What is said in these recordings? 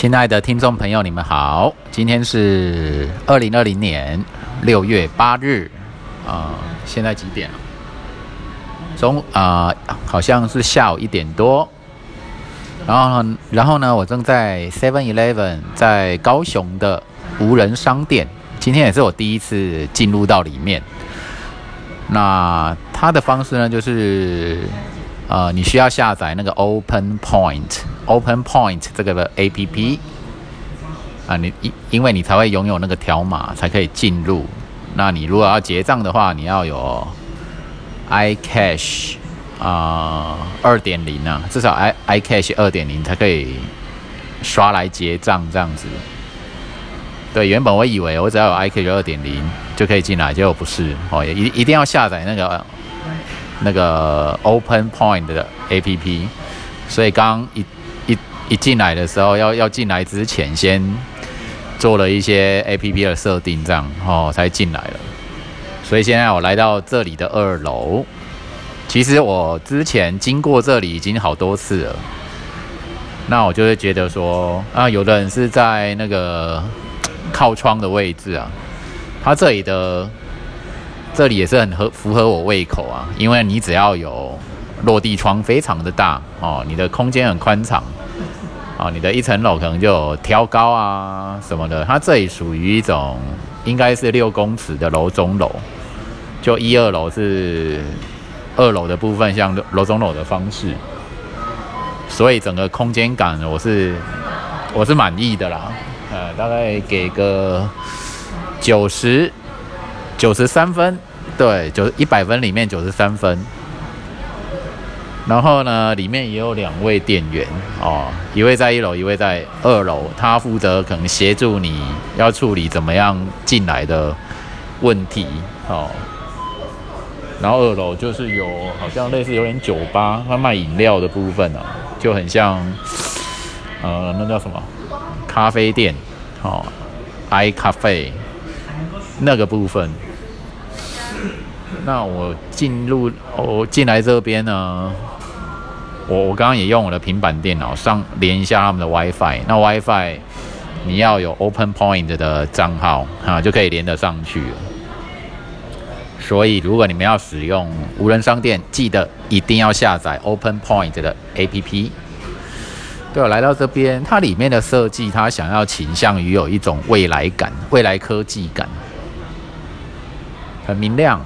亲爱的听众朋友，你们好，今天是二零二零年六月八日，啊，现在几点了？中啊，好像是下午一点多。然后，然后呢，我正在 Seven Eleven 在高雄的无人商店，今天也是我第一次进入到里面。那它的方式呢，就是呃，你需要下载那个 Open Point Open Point 这个的 A P P 啊，你因因为你才会拥有那个条码，才可以进入。那你如果要结账的话，你要有 iCash 啊二点零啊，至少 i iCash 二点零才可以刷来结账这样子。对，原本我以为我只要有 iCash 二点零就可以进来，结果不是哦，一一定要下载那个那个 Open Point 的 APP。所以刚一一进来的时候，要要进来之前先做了一些 APP 的设定，这样哦才进来了。所以现在我来到这里的二楼，其实我之前经过这里已经好多次了。那我就会觉得说啊，有的人是在那个。靠窗的位置啊，它这里的这里也是很合符合我胃口啊，因为你只要有落地窗，非常的大哦，你的空间很宽敞啊，你的一层楼可能就挑高啊什么的，它这里属于一种应该是六公尺的楼中楼，就一二楼是二楼的部分，像楼中楼的方式，所以整个空间感我是我是满意的啦。呃，大概给个九十九十三分，对，九一百分里面九十三分。然后呢，里面也有两位店员哦，一位在一楼，一位在二楼，他负责可能协助你要处理怎么样进来的问题哦。然后二楼就是有好像类似有点酒吧，他卖饮料的部分啊，就很像呃，那叫什么？咖啡店，哦，i 咖啡那个部分。那我进入，我进来这边呢，我我刚刚也用我的平板电脑上连一下他们的 WiFi。那 WiFi 你要有 Open Point 的账号啊，就可以连得上去。所以如果你们要使用无人商店，记得一定要下载 Open Point 的 APP。对，来到这边，它里面的设计，它想要倾向于有一种未来感、未来科技感，很明亮。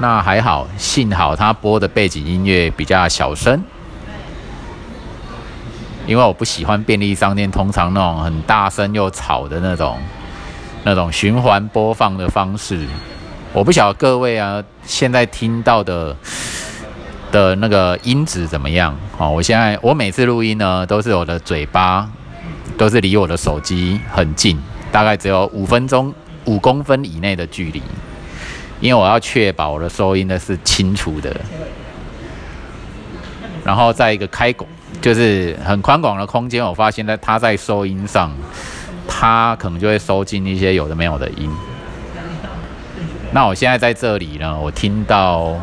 那还好，幸好它播的背景音乐比较小声，因为我不喜欢便利商店通常那种很大声又吵的那种、那种循环播放的方式。我不晓得各位啊，现在听到的。的那个音质怎么样？哦，我现在我每次录音呢，都是我的嘴巴都是离我的手机很近，大概只有五分钟五公分以内的距离，因为我要确保我的收音呢是清楚的。然后在一个开广，就是很宽广的空间，我发现在它在收音上，它可能就会收进一些有的没有的音。那我现在在这里呢，我听到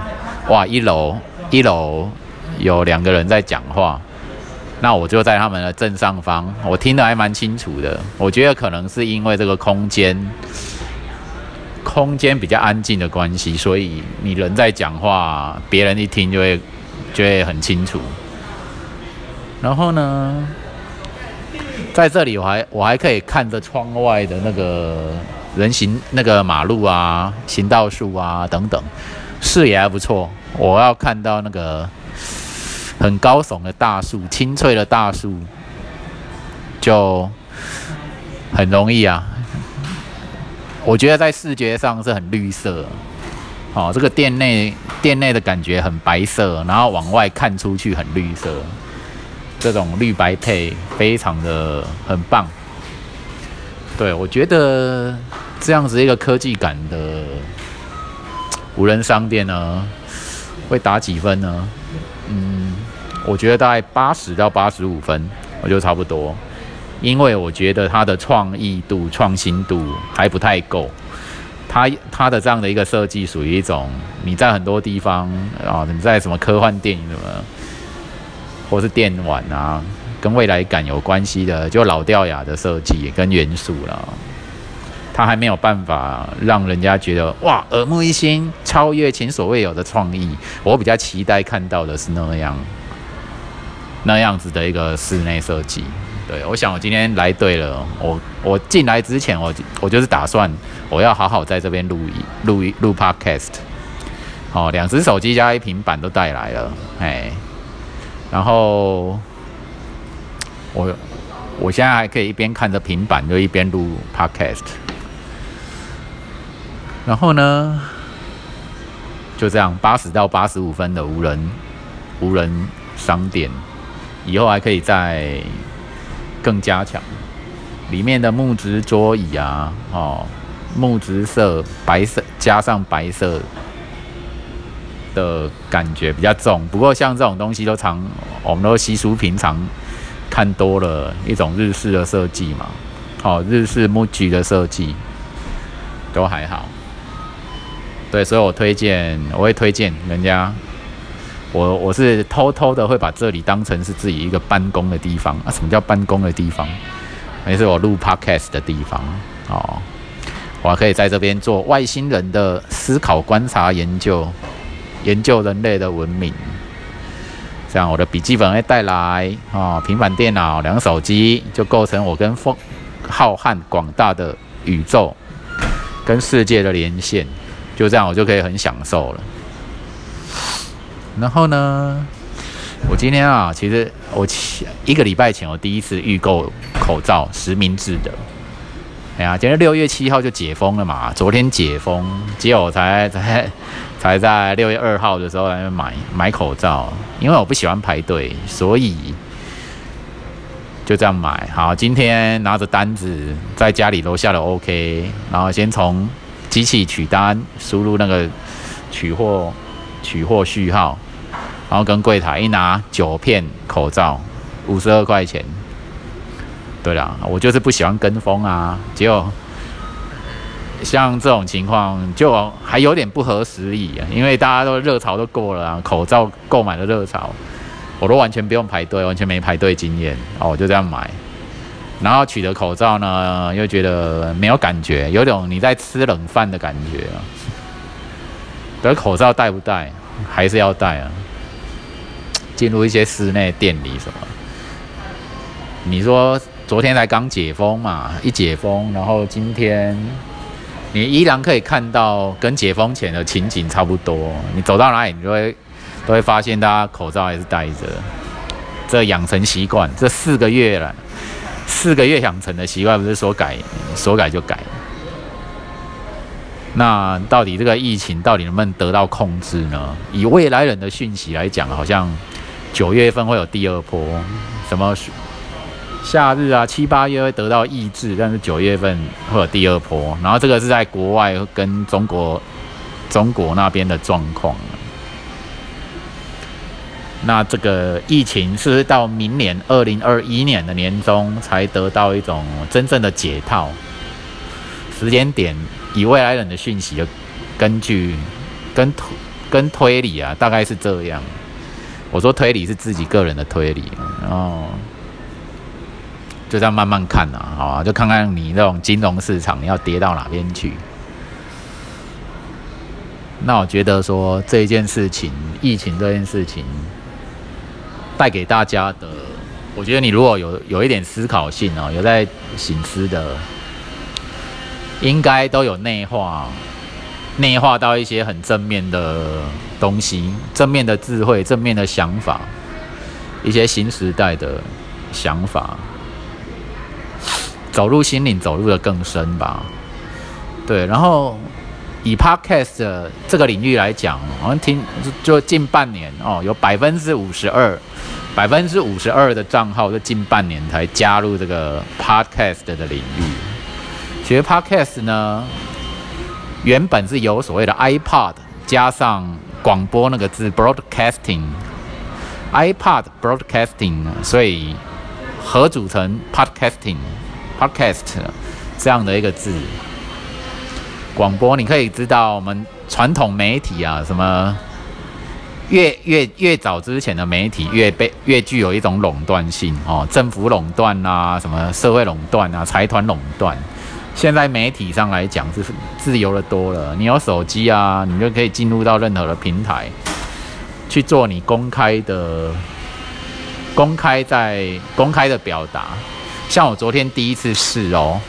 哇，一楼。一楼有两个人在讲话，那我就在他们的正上方，我听得还蛮清楚的。我觉得可能是因为这个空间空间比较安静的关系，所以你人在讲话，别人一听就会就会很清楚。然后呢，在这里我还我还可以看着窗外的那个人行那个马路啊、行道树啊等等，视野还不错。我要看到那个很高耸的大树，青翠的大树，就很容易啊。我觉得在视觉上是很绿色，哦，这个店内店内的感觉很白色，然后往外看出去很绿色，这种绿白配非常的很棒。对我觉得这样子一个科技感的无人商店呢。会打几分呢？嗯，我觉得大概八十到八十五分，我觉得差不多。因为我觉得它的创意度、创新度还不太够。它它的这样的一个设计属于一种你在很多地方啊，你在什么科幻电影什么，或是电玩啊，跟未来感有关系的，就老掉牙的设计跟元素了。它还没有办法让人家觉得哇耳目一新，超越前所未有的创意。我比较期待看到的是那样那样子的一个室内设计。对我想我今天来对了，我我进来之前我我就是打算我要好好在这边录一录一录 podcast。哦，两只手机加一平板都带来了，哎，然后我我现在还可以一边看着平板就一边录 podcast。然后呢，就这样八十到八十五分的无人无人商店，以后还可以再更加强里面的木质桌椅啊，哦，木质色白色加上白色的感觉比较重。不过像这种东西都常我们都习俗平常看多了一种日式的设计嘛，哦，日式木具的设计都还好。对，所以我推荐，我会推荐人家。我我是偷偷的会把这里当成是自己一个办公的地方啊。什么叫办公的地方？也是我录 podcast 的地方哦。我还可以在这边做外星人的思考、观察、研究，研究人类的文明。这样，我的笔记本会带来啊，平板电脑、两个手机，就构成我跟风浩瀚广大的宇宙跟世界的连线。就这样，我就可以很享受了。然后呢，我今天啊，其实我一个礼拜前我第一次预购口罩，实名制的。哎呀，今天六月七号就解封了嘛，昨天解封，结果我才才才在六月二号的时候来买买口罩，因为我不喜欢排队，所以就这样买。好，今天拿着单子在家里楼下的 OK，然后先从。机器取单，输入那个取货取货序号，然后跟柜台一拿九片口罩，五十二块钱。对了，我就是不喜欢跟风啊，结果像这种情况就还有点不合时宜啊，因为大家都热潮都过了啊，口罩购买的热潮，我都完全不用排队，完全没排队经验哦，我就这样买。然后取得口罩呢，又觉得没有感觉，有种你在吃冷饭的感觉啊。得口罩戴不戴？还是要戴啊。进入一些室内店里什么？你说昨天才刚解封嘛，一解封，然后今天你依然可以看到跟解封前的情景差不多。你走到哪里，你都会都会发现大家口罩还是戴着。这养成习惯，这四个月了。四个月养成的习惯，不是说改说改就改。那到底这个疫情到底能不能得到控制呢？以未来人的讯息来讲，好像九月份会有第二波，什么夏日啊、七八月会得到抑制，但是九月份会有第二波。然后这个是在国外跟中国中国那边的状况。那这个疫情是不是到明年二零二一年的年中才得到一种真正的解套？时间点以未来人的讯息，根据跟推跟推理啊，大概是这样。我说推理是自己个人的推理，然后就这样慢慢看啊，好啊，就看看你这种金融市场要跌到哪边去。那我觉得说这一件事情，疫情这件事情。带给大家的，我觉得你如果有有一点思考性哦，有在醒思的，应该都有内化，内化到一些很正面的东西，正面的智慧，正面的想法，一些新时代的想法，走入心灵，走入的更深吧。对，然后以 Podcast 这个领域来讲，好像听就近半年哦，有百分之五十二。百分之五十二的账号在近半年才加入这个 podcast 的领域。其实 podcast 呢，原本是由所谓的 iPod 加上广播那个字 broadcasting，iPod broadcasting，所以合组成 podcasting？Podcast 这样的一个字。广播你可以知道，我们传统媒体啊，什么越越越早之前的媒体越被越具有一种垄断性哦，政府垄断啊，什么社会垄断啊，财团垄断。现在媒体上来讲是自由的多了，你有手机啊，你就可以进入到任何的平台去做你公开的、公开在公开的表达。像我昨天第一次试哦，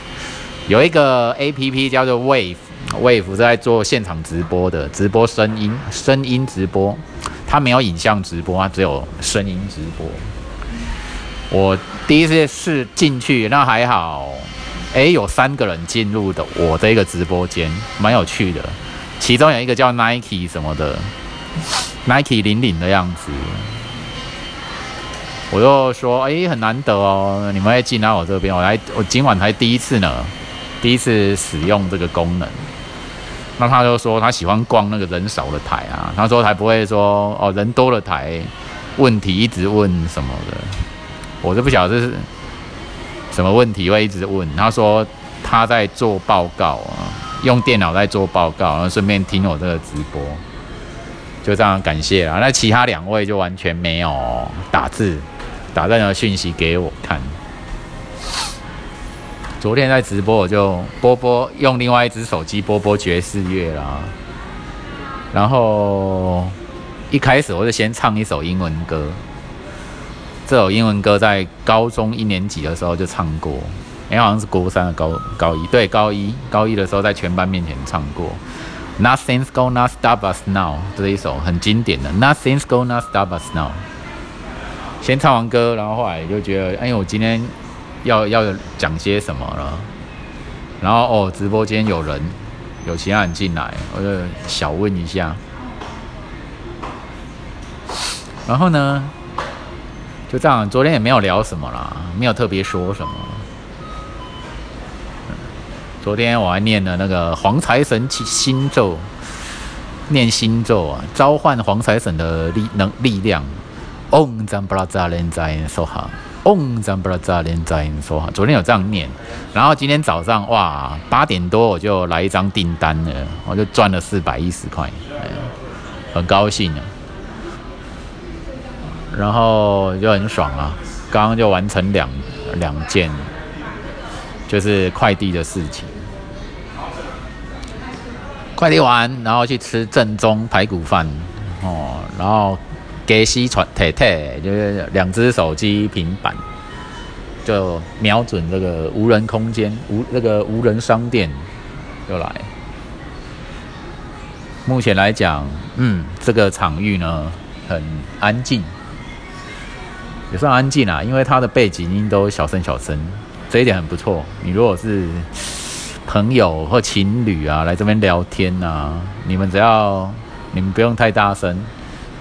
有一个 A P P 叫做 Wave，Wave 在做现场直播的，直播声音，声音直播。它没有影像直播，它只有声音直播。我第一次试进去，那还好，诶，有三个人进入的我这个直播间，蛮有趣的。其中有一个叫 Nike 什么的，Nike 领领的样子。我就说，诶，很难得哦，你们会进来我这边，我来，我今晚才第一次呢，第一次使用这个功能。那他就说他喜欢逛那个人少的台啊，他说才不会说哦人多的台，问题一直问什么的，我就不晓得是什么问题会一直问。他说他在做报告啊，用电脑在做报告，然后顺便听我这个直播，就这样感谢啊。那其他两位就完全没有打字，打任何讯息给我看。昨天在直播，我就播播用另外一只手机播播爵士乐啦。然后一开始我就先唱一首英文歌。这首英文歌在高中一年级的时候就唱过，哎，好像是国三的高高一，对，高一高一的时候在全班面前唱过。Nothing's gonna stop us now，这是一首很经典的。Nothing's gonna stop us now。先唱完歌，然后后来就觉得，哎，我今天。要要讲些什么了？然后哦，直播间有人，有其他人进来，我就小问一下。然后呢，就这样，昨天也没有聊什么啦，没有特别说什么。昨天我还念了那个黄财神星咒，念星咒啊，召唤黄财神的力能力量。嗡，赞布拉扎连在说哈。嗡，咱不知道咋连在说哈。昨天有这样念，然后今天早上哇，八点多我就来一张订单了，我就赚了四百一十块，很高兴啊。然后就很爽啊，刚刚就完成两两件，就是快递的事情。快递完，然后去吃正宗排骨饭哦，然后。给西传太太，就是两只手机、平板，就瞄准这个无人空间、无那个无人商店，就来。目前来讲，嗯，这个场域呢很安静，也算安静啊，因为它的背景音都小声小声，这一点很不错。你如果是朋友或情侣啊来这边聊天啊，你们只要你们不用太大声。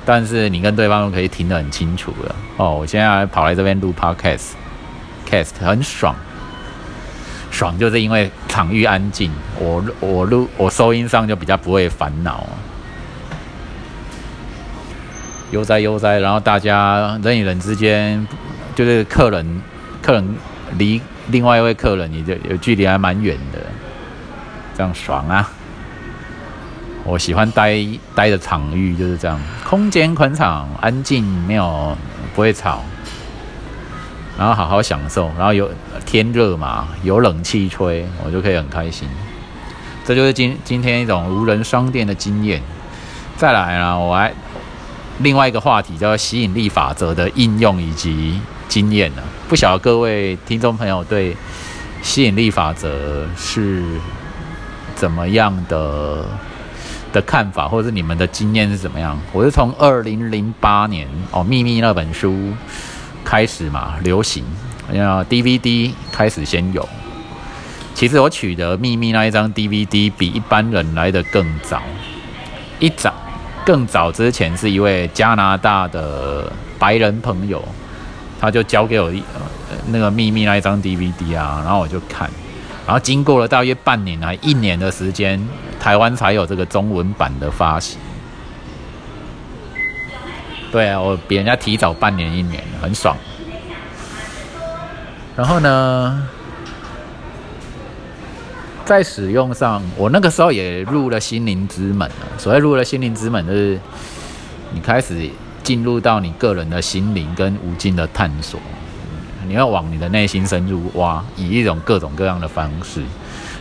但是你跟对方可以听得很清楚了哦。我现在跑来这边录 podcast，cast 很爽，爽就是因为场域安静，我我录我收音上就比较不会烦恼，悠哉悠哉，然后大家人与人之间，就是客人客人离另外一位客人，你就有距离还蛮远的，这样爽啊！我喜欢待待的场域就是这样，空间宽敞、安静，没有不会吵，然后好好享受，然后有天热嘛，有冷气吹，我就可以很开心。这就是今今天一种无人商店的经验。再来呢，我还另外一个话题叫吸引力法则的应用以及经验呢。不晓得各位听众朋友对吸引力法则是怎么样的？的看法，或者是你们的经验是怎么样？我是从二零零八年哦，《秘密》那本书开始嘛，流行，然后 DVD 开始先有。其实我取得《秘密》那一张 DVD 比一般人来的更早，一早更早之前是一位加拿大的白人朋友，他就交给我一那个《秘密》那一张 DVD 啊，然后我就看。然后经过了大约半年啊一年的时间，台湾才有这个中文版的发行。对啊，我比人家提早半年一年，很爽。然后呢，在使用上，我那个时候也入了心灵之门了。所谓入了心灵之门，就是你开始进入到你个人的心灵跟无尽的探索，你要往你的内心深入挖，以一种各种各样的方式。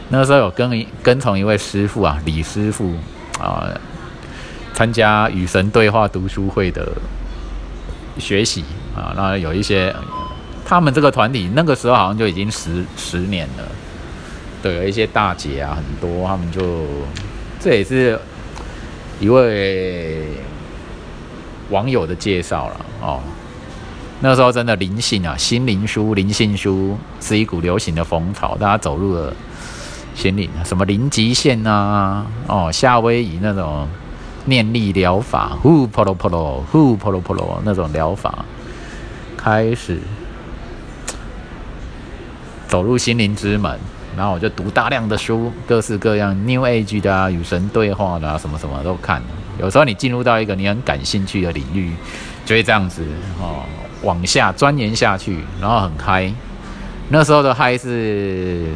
那时候有跟一跟从一位师傅啊，李师傅啊，参加与神对话读书会的学习啊，那有一些他们这个团体那个时候好像就已经十十年了。对，有一些大姐啊，很多他们就，这也是一位网友的介绍了哦。那时候真的灵性啊，心灵书、灵性书是一股流行的风潮，大家走入了心灵，什么零极限啊，哦，夏威夷那种念力疗法，呼婆罗婆罗，呼婆罗婆罗那种疗法，开始走入心灵之门。然后我就读大量的书，各式各样 New Age 的啊，与神对话的啊，什么什么都看。有时候你进入到一个你很感兴趣的领域，就会这样子哦，往下钻研下去，然后很嗨。那时候的嗨是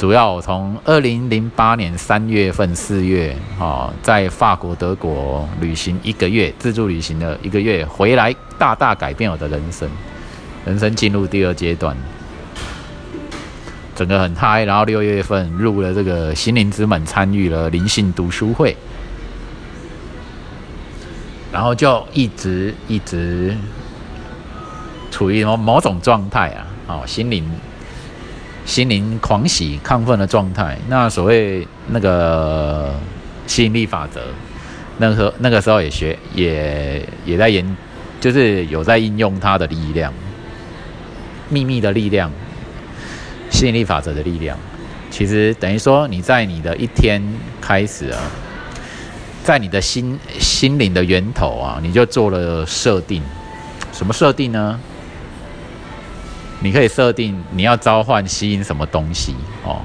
主要我从二零零八年三月份、四月哦，在法国、德国旅行一个月，自助旅行了一个月，回来大大改变我的人生，人生进入第二阶段。整个很嗨，然后六月份入了这个心灵之门，参与了灵性读书会，然后就一直一直处于某某种状态啊，哦，心灵心灵狂喜亢奋的状态。那所谓那个吸引力法则，那个那个时候也学也也在研，就是有在应用它的力量，秘密的力量。吸引力法则的力量，其实等于说你在你的一天开始啊，在你的心心灵的源头啊，你就做了设定。什么设定呢？你可以设定你要召唤吸引什么东西哦。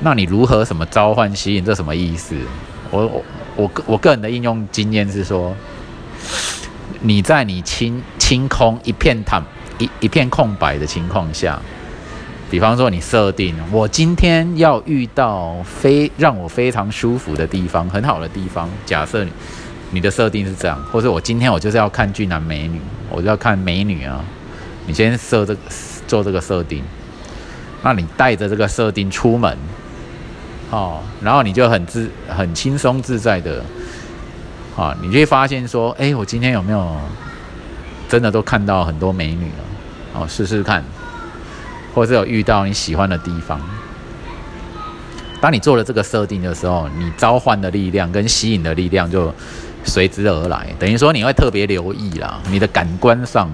那你如何什么召唤吸引？这什么意思？我我我我个人的应用经验是说，你在你清清空一片坦一一片空白的情况下。比方说，你设定我今天要遇到非让我非常舒服的地方，很好的地方。假设你的设定是这样，或者我今天我就是要看俊男美女，我就要看美女啊。你先设这个做这个设定，那你带着这个设定出门，哦，然后你就很自很轻松自在的，啊，你就会发现说，哎，我今天有没有真的都看到很多美女了？哦，试试看。或者有遇到你喜欢的地方，当你做了这个设定的时候，你召唤的力量跟吸引的力量就随之而来。等于说你会特别留意啦，你的感官上，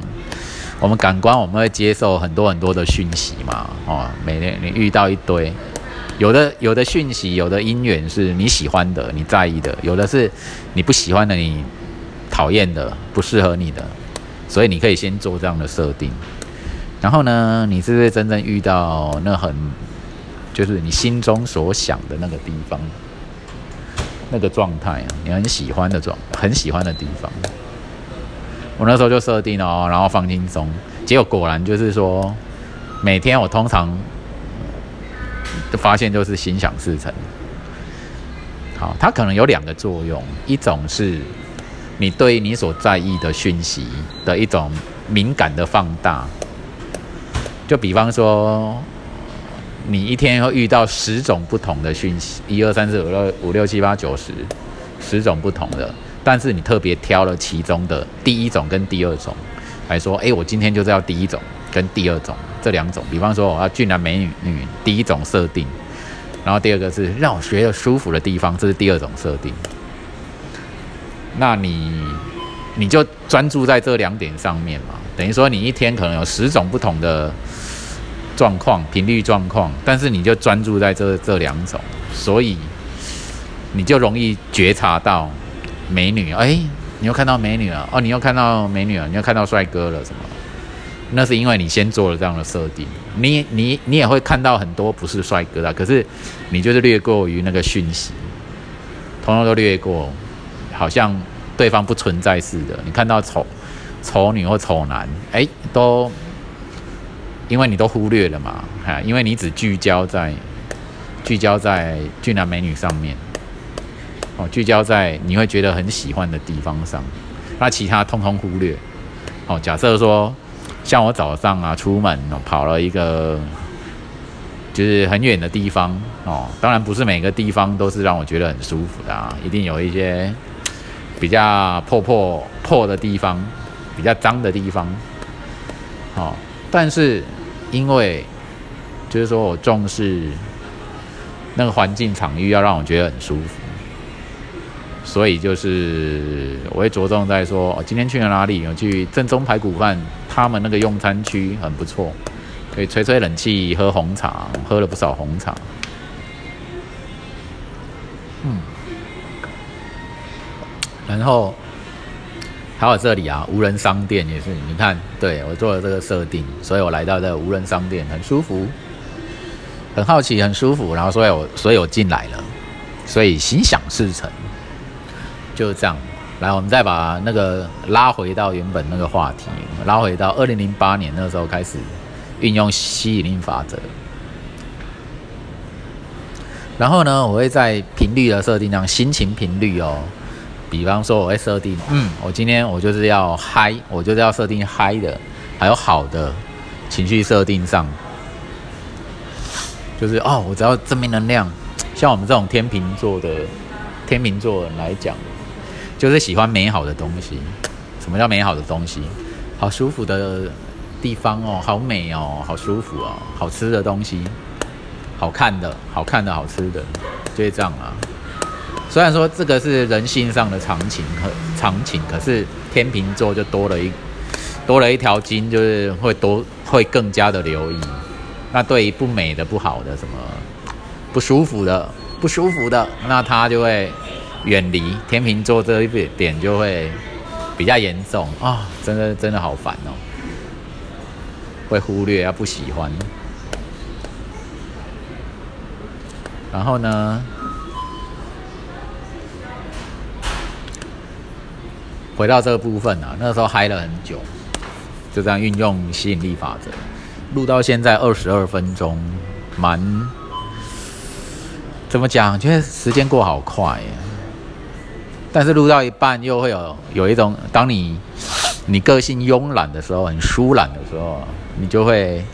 我们感官我们会接受很多很多的讯息嘛，哦，每天你遇到一堆，有的有的讯息，有的因缘是你喜欢的、你在意的，有的是你不喜欢的、你讨厌的、不适合你的，所以你可以先做这样的设定。然后呢，你是不是真正遇到那很，就是你心中所想的那个地方，那个状态啊？你很喜欢的状，很喜欢的地方。我那时候就设定哦，然后放轻松，结果果然就是说，每天我通常就发现就是心想事成。好，它可能有两个作用，一种是你对你所在意的讯息的一种敏感的放大。就比方说，你一天会遇到十种不同的讯息，一二三四五六五六七八九十，十种不同的，但是你特别挑了其中的第一种跟第二种来说，哎，我今天就是要第一种跟第二种这两种。比方说，我要俊男美女，第一种设定，然后第二个是让我学的舒服的地方，这是第二种设定。那你你就专注在这两点上面嘛。等于说，你一天可能有十种不同的状况、频率状况，但是你就专注在这这两种，所以你就容易觉察到美女。哎，你又看到美女了哦，你又看到美女了，你又看到帅哥了，什么？那是因为你先做了这样的设定。你你你也会看到很多不是帅哥的，可是你就是略过于那个讯息，通通都略过，好像对方不存在似的。你看到丑。丑女或丑男，哎，都因为你都忽略了嘛，哈，因为你只聚焦在聚焦在俊男美女上面，哦，聚焦在你会觉得很喜欢的地方上，那其他通通忽略。哦，假设说，像我早上啊出门哦，跑了一个就是很远的地方哦，当然不是每个地方都是让我觉得很舒服的啊，一定有一些比较破破破的地方，比较脏的地方。哦，但是因为就是说我重视那个环境场域要让我觉得很舒服。所以就是我会着重在说，哦，今天去了哪里？有去正宗排骨饭，他们那个用餐区很不错，可以吹吹冷气，喝红茶，喝了不少红茶。嗯，然后还有这里啊，无人商店也是，你看，对我做了这个设定，所以我来到这个无人商店，很舒服，很好奇，很舒服，然后所以我所以我进来了，所以心想事成。就是这样，来，我们再把那个拉回到原本那个话题，拉回到二零零八年那时候开始运用吸引力法则。然后呢，我会在频率的设定上，心情频率哦，比方说我会设定，嗯，我今天我就是要嗨，我就是要设定嗨的，还有好的情绪设定上，就是哦，我只要正面能量，像我们这种天秤座的天秤座来讲。就是喜欢美好的东西。什么叫美好的东西？好舒服的地方哦，好美哦，好舒服哦，好吃的东西，好看的、好看的、好吃的，就是这样啊。虽然说这个是人性上的常情和常情，可是天秤座就多了一多了一条筋，就是会多会更加的留意。那对于不美的、不好的、什么不舒服的、不舒服的，那他就会。远离天秤座这一点就会比较严重啊！真的真的好烦哦，会忽略要不喜欢。然后呢，回到这个部分啊，那时候嗨了很久，就这样运用吸引力法则，录到现在二十二分钟，蛮怎么讲？觉得时间过好快呀。但是录到一半又会有有一种，当你你个性慵懒的时候，很疏懒的时候，你就会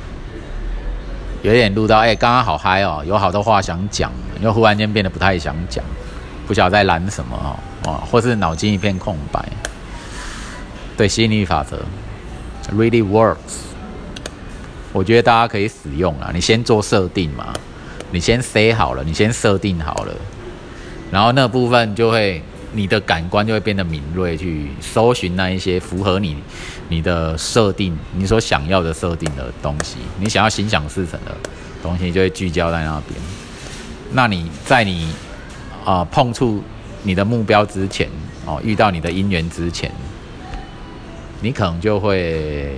有点录到，哎，刚刚好嗨哦，有好多话想讲，又忽然间变得不太想讲，不晓得在懒什么哦，哦，或是脑筋一片空白。对吸引力法则，really works。我觉得大家可以使用啊，你先做设定嘛，你先 say 好了，你先设定好了，然后那部分就会。你的感官就会变得敏锐，去搜寻那一些符合你、你的设定、你所想要的设定的东西。你想要心想事成的东西，就会聚焦在那边。那你在你啊碰触你的目标之前，哦，遇到你的姻缘之前，你可能就会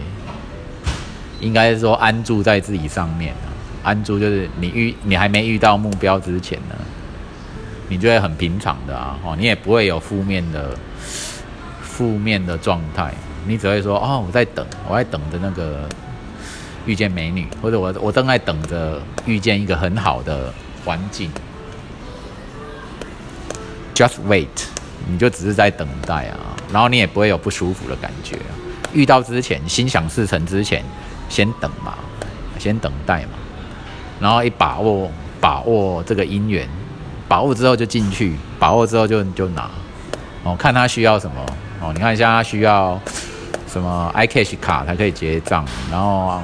应该是说安住在自己上面安住就是你遇你还没遇到目标之前呢。你就会很平常的啊，哦，你也不会有负面的负面的状态，你只会说哦，我在等，我在等着那个遇见美女，或者我我正在等着遇见一个很好的环境，just wait，你就只是在等待啊，然后你也不会有不舒服的感觉，遇到之前心想事成之前，先等嘛，先等待嘛，然后一把握把握这个姻缘。把握之后就进去，把握之后就就拿，哦，看他需要什么哦。你看一下他需要什么 iCash 卡才可以结账，然后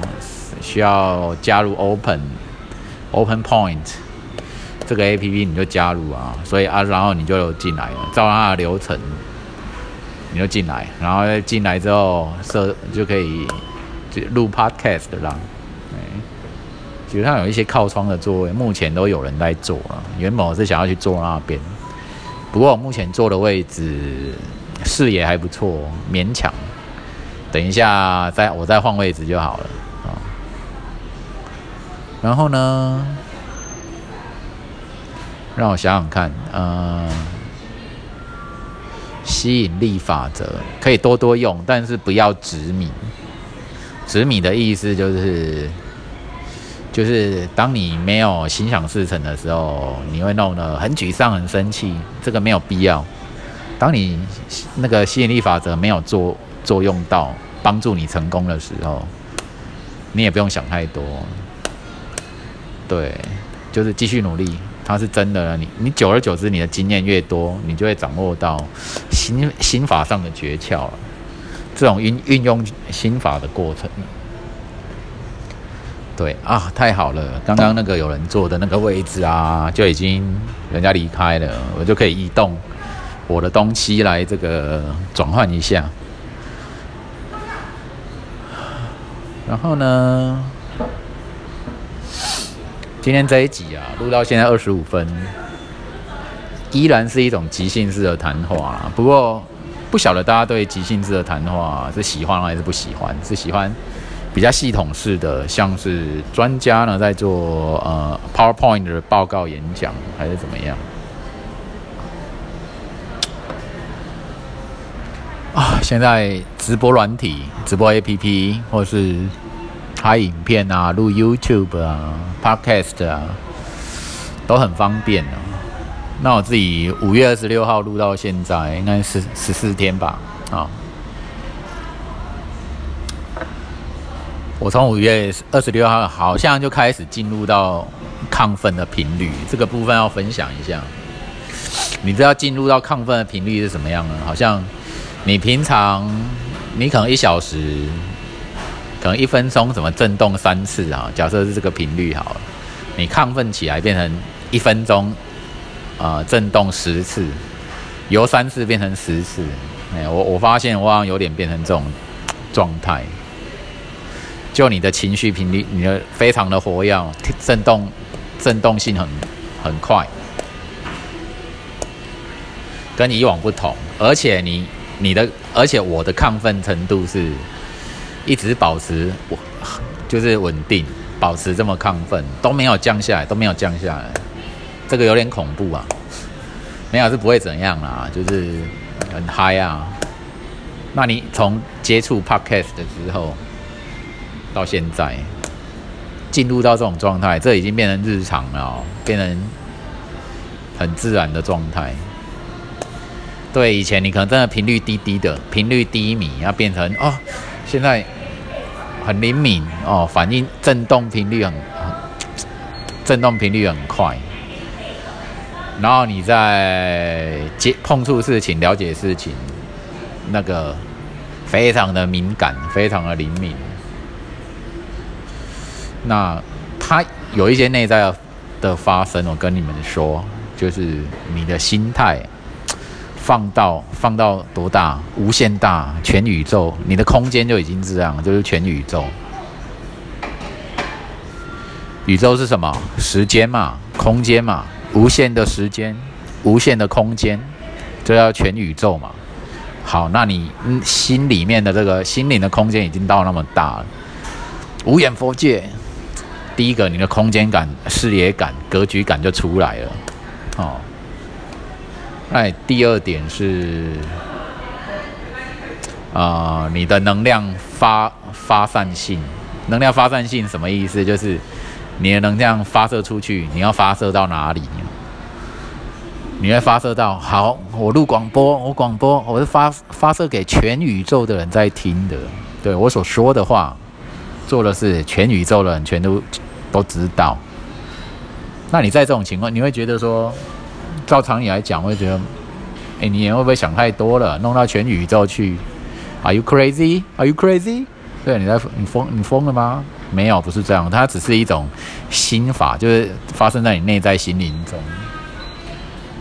需要加入 Open Open Point 这个 APP 你就加入啊。所以啊，然后你就进来了，照他的流程你就进来，然后进来之后设就可以就录 Podcast 啦。基本上有一些靠窗的座位，目前都有人在坐了。原本我是想要去坐那边，不过我目前坐的位置视野还不错，勉强。等一下再我再换位置就好了啊。然后呢，让我想想看，嗯，吸引力法则可以多多用，但是不要执迷。执迷的意思就是。就是当你没有心想事成的时候，你会弄得很沮丧、很生气，这个没有必要。当你那个吸引力法则没有作作用到帮助你成功的时候，你也不用想太多。对，就是继续努力，它是真的。你你久而久之，你的经验越多，你就会掌握到心心法上的诀窍了。这种运运用心法的过程。对啊，太好了！刚刚那个有人坐的那个位置啊，就已经人家离开了，我就可以移动我的东西来这个转换一下。然后呢，今天这一集啊，录到现在二十五分，依然是一种即兴式的谈话。不过不晓得大家对即兴式的谈话是喜欢还是不喜欢？是喜欢？比较系统式的，像是专家呢在做呃 PowerPoint 的报告演讲，还是怎么样？啊，现在直播软体、直播 APP 或是拍影片啊、录 YouTube 啊、Podcast 啊，都很方便哦。那我自己五月二十六号录到现在，应该是十四天吧？啊。我从五月二十六号好像就开始进入到亢奋的频率，这个部分要分享一下。你知道进入到亢奋的频率是什么样呢？好像你平常你可能一小时，可能一分钟怎么震动三次啊？假设是这个频率好了，你亢奋起来变成一分钟啊震动十次，由三次变成十次。哎，我我发现我好像有点变成这种状态。就你的情绪频率，你的非常的活跃，震动，震动性很很快，跟以往不同。而且你你的，而且我的亢奋程度是一直保持我就是稳定，保持这么亢奋都没有降下来，都没有降下来，这个有点恐怖啊！没有是不会怎样啦，就是很嗨啊。那你从接触 podcast 的时候？到现在进入到这种状态，这已经变成日常了，变成很自然的状态。对，以前你可能真的频率低低的，频率低迷，要变成哦，现在很灵敏哦，反应震动频率很震动频率很快。然后你在接碰触事情、了解事情，那个非常的敏感，非常的灵敏。那它有一些内在的发生，我跟你们说，就是你的心态放到放到多大，无限大，全宇宙，你的空间就已经这样，就是全宇宙。宇宙是什么？时间嘛，空间嘛，无限的时间，无限的空间，就叫全宇宙嘛。好，那你心里面的这个心灵的空间已经到那么大了，无眼佛界。第一个，你的空间感、视野感、格局感就出来了，哦。那第二点是，啊，你的能量发发散性，能量发散性什么意思？就是你的能量发射出去，你要发射到哪里？你会发射到好，我录广播，我广播，我是发发射给全宇宙的人在听的，对我所说的话。做的是全宇宙的人全都都知道。那你在这种情况，你会觉得说，照常理来讲，会觉得，哎，你也会不会想太多了，弄到全宇宙去？Are you crazy? Are you crazy? 对，你在你疯你疯了吗？没有，不是这样，它只是一种心法，就是发生在你内在心灵中。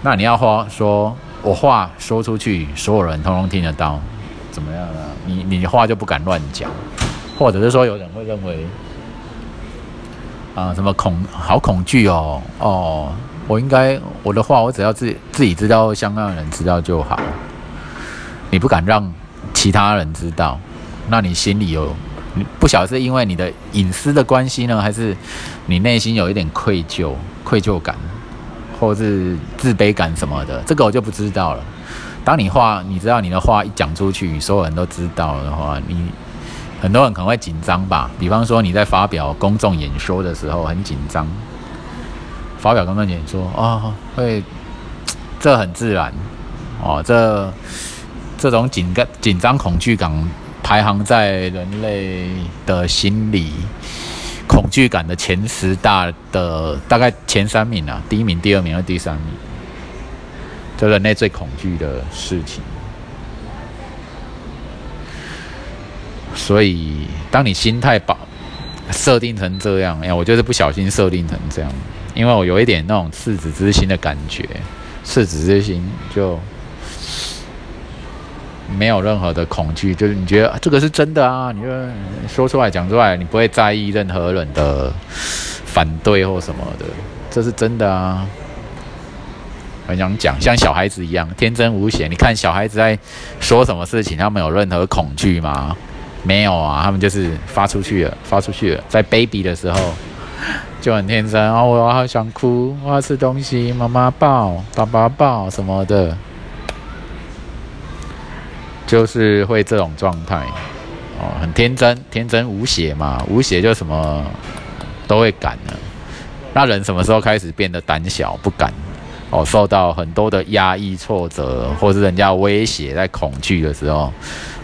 那你要话说，我话说出去，所有人通通听得到，怎么样呢？你你话就不敢乱讲。或者是说，有人会认为，啊，什么恐好恐惧哦，哦，我应该我的话，我只要自自己知道，香港人知道就好。你不敢让其他人知道，那你心里有不晓得是因为你的隐私的关系呢，还是你内心有一点愧疚、愧疚感，或是自卑感什么的？这个我就不知道了。当你话，你知道你的话一讲出去，所有人都知道的话，你。很多人可能会紧张吧，比方说你在发表公众演说的时候很紧张，发表公众演说啊，会这很自然哦，这这种紧张紧张恐惧感排行在人类的心理恐惧感的前十大的大概前三名啊，第一名、第二名和第三名，这人类最恐惧的事情。所以，当你心态把设定成这样，哎，我就是不小心设定成这样，因为我有一点那种赤子之心的感觉，赤子之心就没有任何的恐惧，就是你觉得这个是真的啊，你就说出来讲出来，你不会在意任何人的反对或什么的，这是真的啊。很想讲，像小孩子一样天真无邪。你看小孩子在说什么事情，他们有任何恐惧吗？没有啊，他们就是发出去了，发出去了。在 baby 的时候就很天真啊，我好想哭，我要吃东西，妈妈抱，爸爸抱什么的，就是会这种状态哦，很天真，天真无邪嘛，无邪就什么都会敢的。那人什么时候开始变得胆小不敢？哦，受到很多的压抑、挫折，或是人家威胁，在恐惧的时候。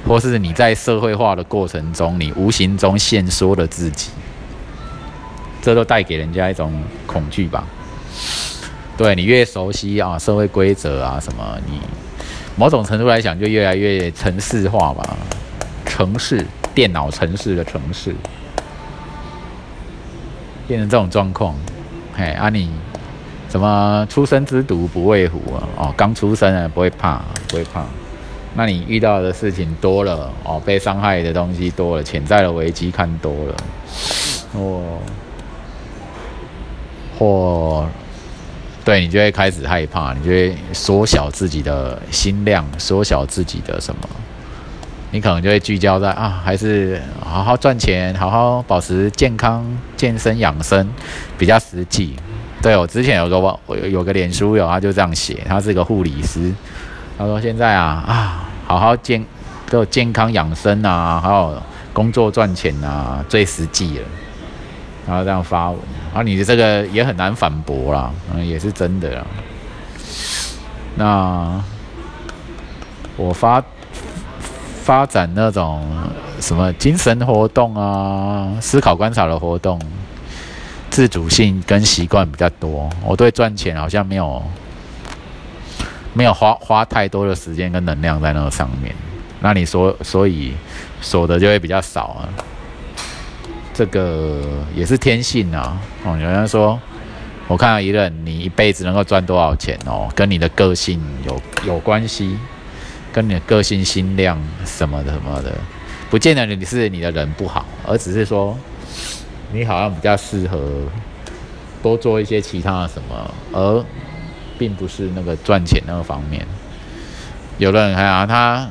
或是你在社会化的过程中，你无形中限缩了自己，这都带给人家一种恐惧吧？对你越熟悉啊，社会规则啊什么，你某种程度来讲就越来越城市化吧？城市电脑城市的城市，变成这种状况。嘿，啊你什么出生之犊不畏虎啊？哦，刚出生啊，不会怕，不会怕。那你遇到的事情多了哦，被伤害的东西多了，潜在的危机看多了，哦或对你就会开始害怕，你就会缩小自己的心量，缩小自己的什么？你可能就会聚焦在啊，还是好好赚钱，好好保持健康、健身养生比较实际。对我之前有个网，有个脸书友，他就这样写，他是一个护理师。他说：“现在啊啊，好好健，都健康养生啊，还有工作赚钱啊，最实际了。”然后这样发文，啊你的这个也很难反驳啦，嗯，也是真的啦。那我发发展那种什么精神活动啊，思考观察的活动，自主性跟习惯比较多。我对赚钱好像没有。没有花花太多的时间跟能量在那个上面，那你所，所以锁的就会比较少啊。这个也是天性啊。哦，有人说，我看到一任，你一辈子能够赚多少钱哦，跟你的个性有有关系，跟你的个性、心量什么的什么的，不见得你是你的人不好，而只是说你好像比较适合多做一些其他的什么，而。并不是那个赚钱那个方面，有的人看啊，他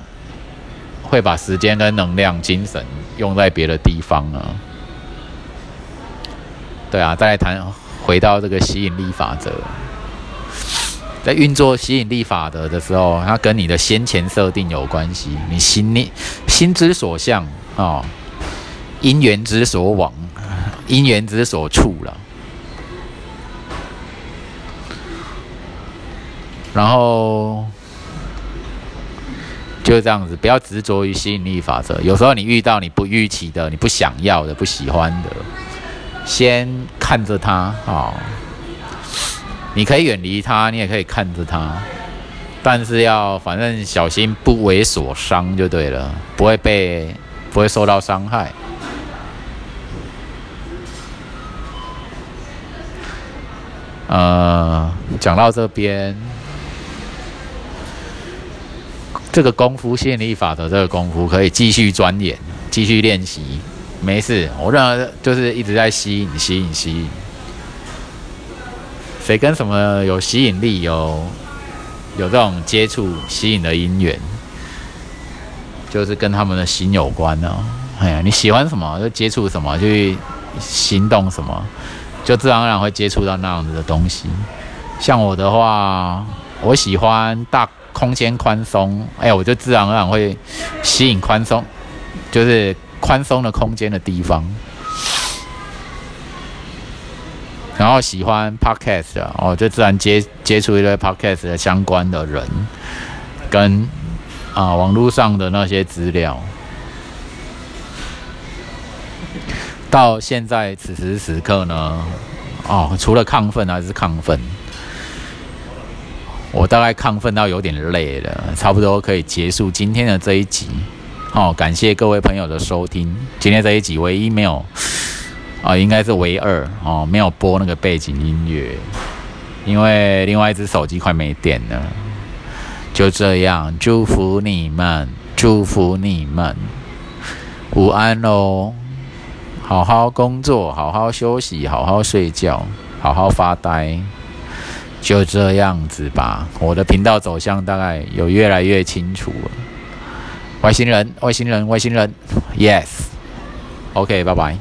会把时间跟能量、精神用在别的地方啊。对啊，再来谈回到这个吸引力法则，在运作吸引力法则的时候，它跟你的先前设定有关系。你心念、心之所向啊，因缘之所往，因缘之所处了。然后就这样子，不要执着于吸引力法则。有时候你遇到你不预期的、你不想要的、不喜欢的，先看着它啊。你可以远离它，你也可以看着它，但是要反正小心不为所伤就对了，不会被不会受到伤害。呃，讲到这边。这个功夫，吸引力法则这个功夫可以继续钻研，继续练习，没事。我认为就是一直在吸引，吸引，吸引。谁跟什么有吸引力，有有这种接触吸引的因缘，就是跟他们的心有关呢。哎呀，你喜欢什么就接触什么，就去行动什么，就自然而然会接触到那样子的东西。像我的话，我喜欢大。空间宽松，哎，我就自然而然会吸引宽松，就是宽松的空间的地方。然后喜欢 podcast 哦，就自然接接触一堆 podcast 的相关的人，跟啊网络上的那些资料。到现在此时此刻呢，哦，除了亢奋还是亢奋。我大概亢奋到有点累了，差不多可以结束今天的这一集。好，感谢各位朋友的收听。今天这一集唯一没有啊，应该是唯二哦，没有播那个背景音乐，因为另外一只手机快没电了。就这样，祝福你们，祝福你们，午安喽！好好工作，好好休息，好好睡觉，好好发呆。就这样子吧，我的频道走向大概有越来越清楚了。外星人，外星人，外星人，Yes，OK，拜拜。